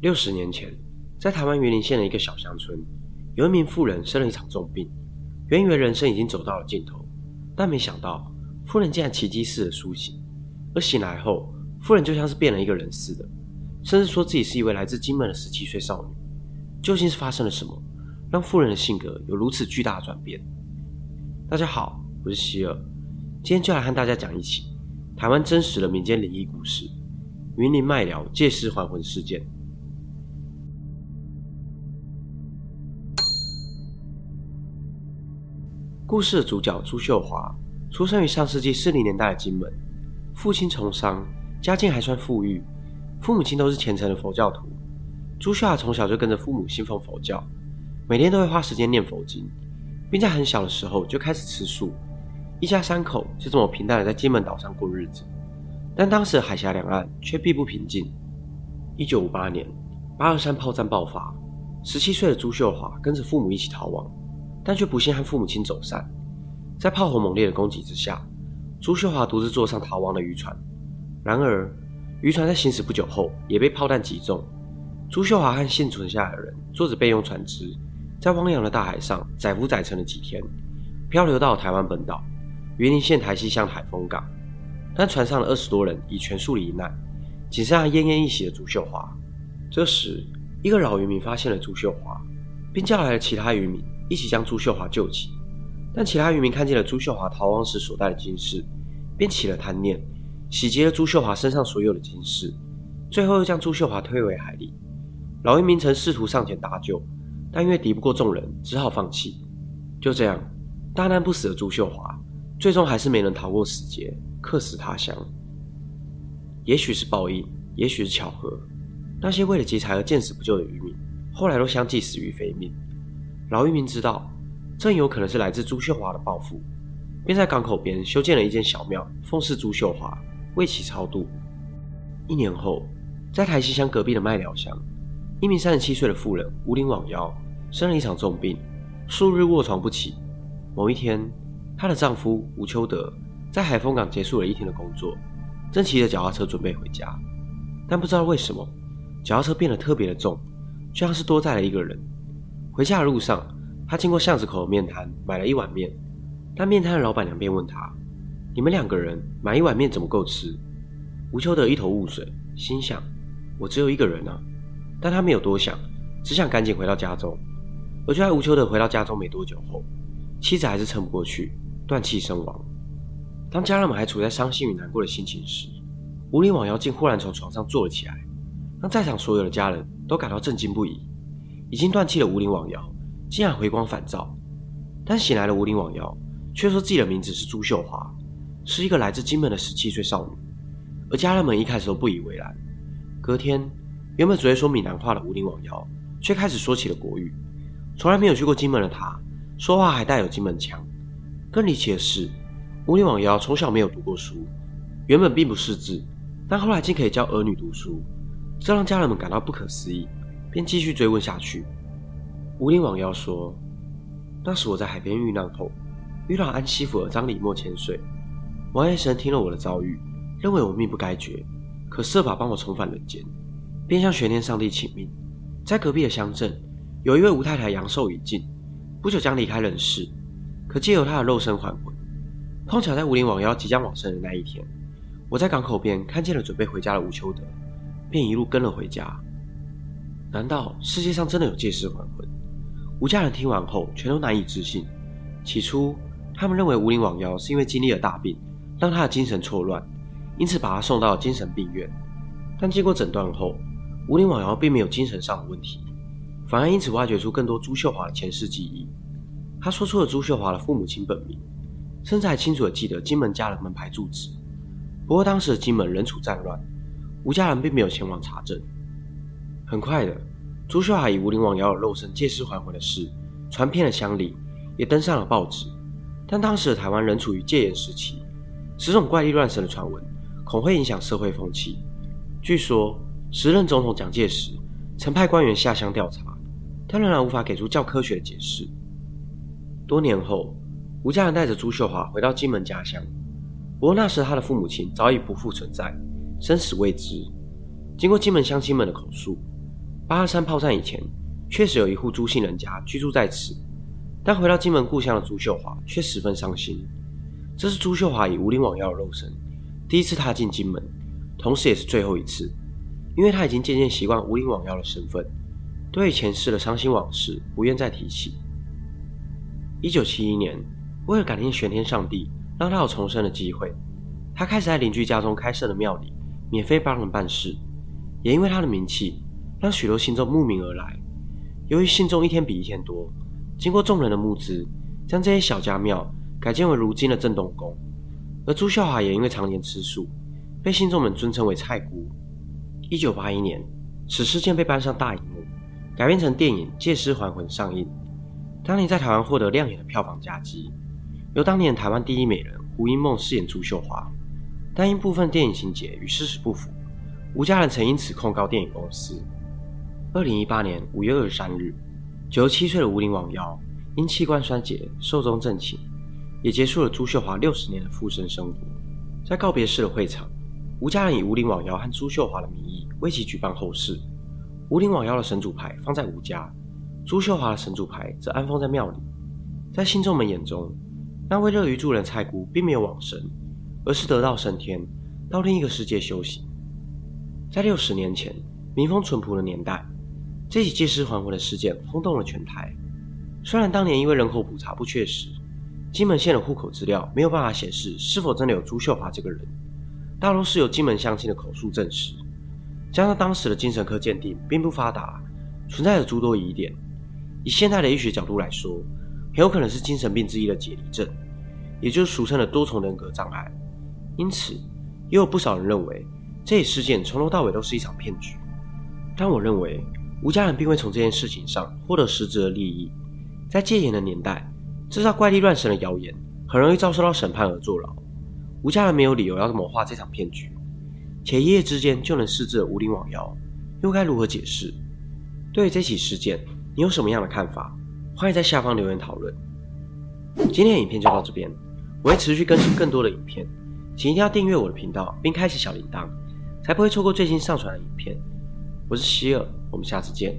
六十年前，在台湾云林县的一个小乡村，有一名妇人生了一场重病。原以为人生已经走到了尽头，但没想到妇人竟然奇迹似的苏醒。而醒来后，妇人就像是变了一个人似的，甚至说自己是一位来自金门的十七岁少女。究竟是发生了什么，让妇人的性格有如此巨大的转变？大家好，我是希尔，今天就来和大家讲一起台湾真实的民间灵异故事——云林麦寮借尸还魂事件。故事的主角朱秀华出生于上世纪四零年代的金门，父亲从商，家境还算富裕，父母亲都是虔诚的佛教徒。朱秀华从小就跟着父母信奉佛教，每天都会花时间念佛经，并在很小的时候就开始吃素。一家三口就这么平淡的在金门岛上过日子。但当时的海峡两岸却并不平静。一九五八年，八二三炮战爆发，十七岁的朱秀华跟着父母一起逃亡。但却不幸和父母亲走散，在炮火猛烈的攻击之下，朱秀华独自坐上逃亡的渔船。然而，渔船在行驶不久后也被炮弹击中。朱秀华和幸存下来的人坐着备用船只，在汪洋的大海上载浮载沉了几天，漂流到台湾本岛云林县台西乡海丰港。但船上的二十多人已全数罹难，仅剩下奄奄一息的朱秀华。这时，一个老渔民发现了朱秀华，并叫来了其他渔民。一起将朱秀华救起，但其他渔民看见了朱秀华逃亡时所带的金饰，便起了贪念，洗劫了朱秀华身上所有的金饰，最后又将朱秀华推回海里。老渔民曾试图上前搭救，但因为敌不过众人，只好放弃。就这样，大难不死的朱秀华，最终还是没能逃过死劫，客死他乡。也许是报应，也许是巧合，那些为了劫财而见死不救的渔民，后来都相继死于非命。老渔民知道，这有可能是来自朱秀华的报复，便在港口边修建了一间小庙，奉祀朱秀华，为其超度。一年后，在台西乡隔壁的麦寮乡，一名三十七岁的妇人吴林网腰生了一场重病，数日卧床不起。某一天，她的丈夫吴秋德在海丰港结束了一天的工作，正骑着脚踏车准备回家，但不知道为什么，脚踏车变得特别的重，就像是多载了一个人。回家的路上，他经过巷子口的面摊，买了一碗面。但面摊的老板娘便问他：“你们两个人买一碗面怎么够吃？”吴秋德一头雾水，心想：“我只有一个人啊。”但他没有多想，只想赶紧回到家中。而就在吴秋德回到家中没多久后，妻子还是撑不过去，断气身亡。当家人们还处在伤心与难过的心情时，吴林网妖竟忽然从床上坐了起来，让在场所有的家人都感到震惊不已。已经断气的无灵网妖竟然回光返照，但醒来的无灵网妖却说自己的名字是朱秀华，是一个来自金门的十七岁少女。而家人们一开始都不以为然。隔天，原本只会说闽南话的无灵网妖却开始说起了国语。从来没有去过金门的他，说话还带有金门腔。更离奇的是，无灵网妖从小没有读过书，原本并不识字，但后来竟可以教儿女读书，这让家人们感到不可思议。便继续追问下去。无灵网妖说：“那时我在海边遇难后，遇到安西府的张李莫千岁。王爷神听了我的遭遇，认为我命不该绝，可设法帮我重返人间，便向玄天上帝请命。在隔壁的乡镇，有一位吴太太阳寿已尽，不久将离开人世，可借由她的肉身还魂。碰巧在无灵网妖即将往生的那一天，我在港口边看见了准备回家的吴秋德，便一路跟了回家。”难道世界上真的有借尸还魂？吴家人听完后全都难以置信。起初，他们认为吴灵网妖是因为经历了大病，让他的精神错乱，因此把他送到了精神病院。但经过诊断后，吴灵网妖并没有精神上的问题，反而因此挖掘出更多朱秀华的前世记忆。他说出了朱秀华的父母亲本名，甚至还清楚地记得金门家的门牌住址。不过当时的金门仍处战乱，吴家人并没有前往查证。很快的，朱秀华以吴灵王瑶的肉身借尸还魂的事传遍了乡里，也登上了报纸。但当时的台湾仍处于戒严时期，此种怪力乱神的传闻恐会影响社会风气。据说时任总统蒋介石曾派官员下乡调查，但仍然无法给出较科学的解释。多年后，吴家人带着朱秀华回到金门家乡，不过那时他的父母亲早已不复存在，生死未知。经过金门乡亲们的口述。八二三炮战以前，确实有一户朱姓人家居住在此，但回到金门故乡的朱秀华却十分伤心。这是朱秀华以无灵网妖的肉身第一次踏进金门，同时也是最后一次，因为他已经渐渐习惯无灵网妖的身份，对前世的伤心往事不愿再提起。一九七一年，为了感念玄天上帝，让他有重生的机会，他开始在邻居家中开设的庙里免费帮人办事，也因为他的名气，让许多信众慕名而来。由于信众一天比一天多，经过众人的募资，将这些小家庙。改建为如今的镇东宫，而朱秀华也因为常年吃素，被信众们尊称为菜姑。一九八一年，此事件被搬上大荧幕，改编成电影《借尸还魂》上映。当年在台湾获得亮眼的票房佳绩，由当年台湾第一美人胡因梦饰演朱秀华，但因部分电影情节与事实不符，吴家人曾因此控告电影公司。二零一八年五月二十三日，九十七岁的吴林王妖因器官衰竭寿终正寝。也结束了朱秀华六十年的附身生活。在告别式的会场，吴家人以吴林网妖和朱秀华的名义为其举办后事。吴林网妖的神主牌放在吴家，朱秀华的神主牌则安放在庙里。在信众们眼中，那位乐于助人蔡姑并没有往生，而是得道升天，到另一个世界修行。在六十年前，民风淳朴的年代，这起借尸还魂的事件轰动了全台。虽然当年因为人口普查不确实，金门县的户口资料没有办法显示是否真的有朱秀华这个人，大多是由金门乡亲的口述证实。加上当时的精神科鉴定并不发达，存在着诸多疑点。以现代的医学角度来说，很有可能是精神病之一的解离症，也就是俗称的多重人格障碍。因此，也有不少人认为这一事件从头到尾都是一场骗局。但我认为，吴家人并未从这件事情上获得实质的利益。在戒严的年代。制造怪力乱神的谣言，很容易遭受到审判而坐牢。吴家人没有理由要谋划这场骗局，且一夜之间就能施制无灵网妖，又该如何解释？对于这起事件，你有什么样的看法？欢迎在下方留言讨论。今天的影片就到这边，我会持续更新更多的影片，请一定要订阅我的频道并开启小铃铛，才不会错过最新上传的影片。我是希尔，我们下次见。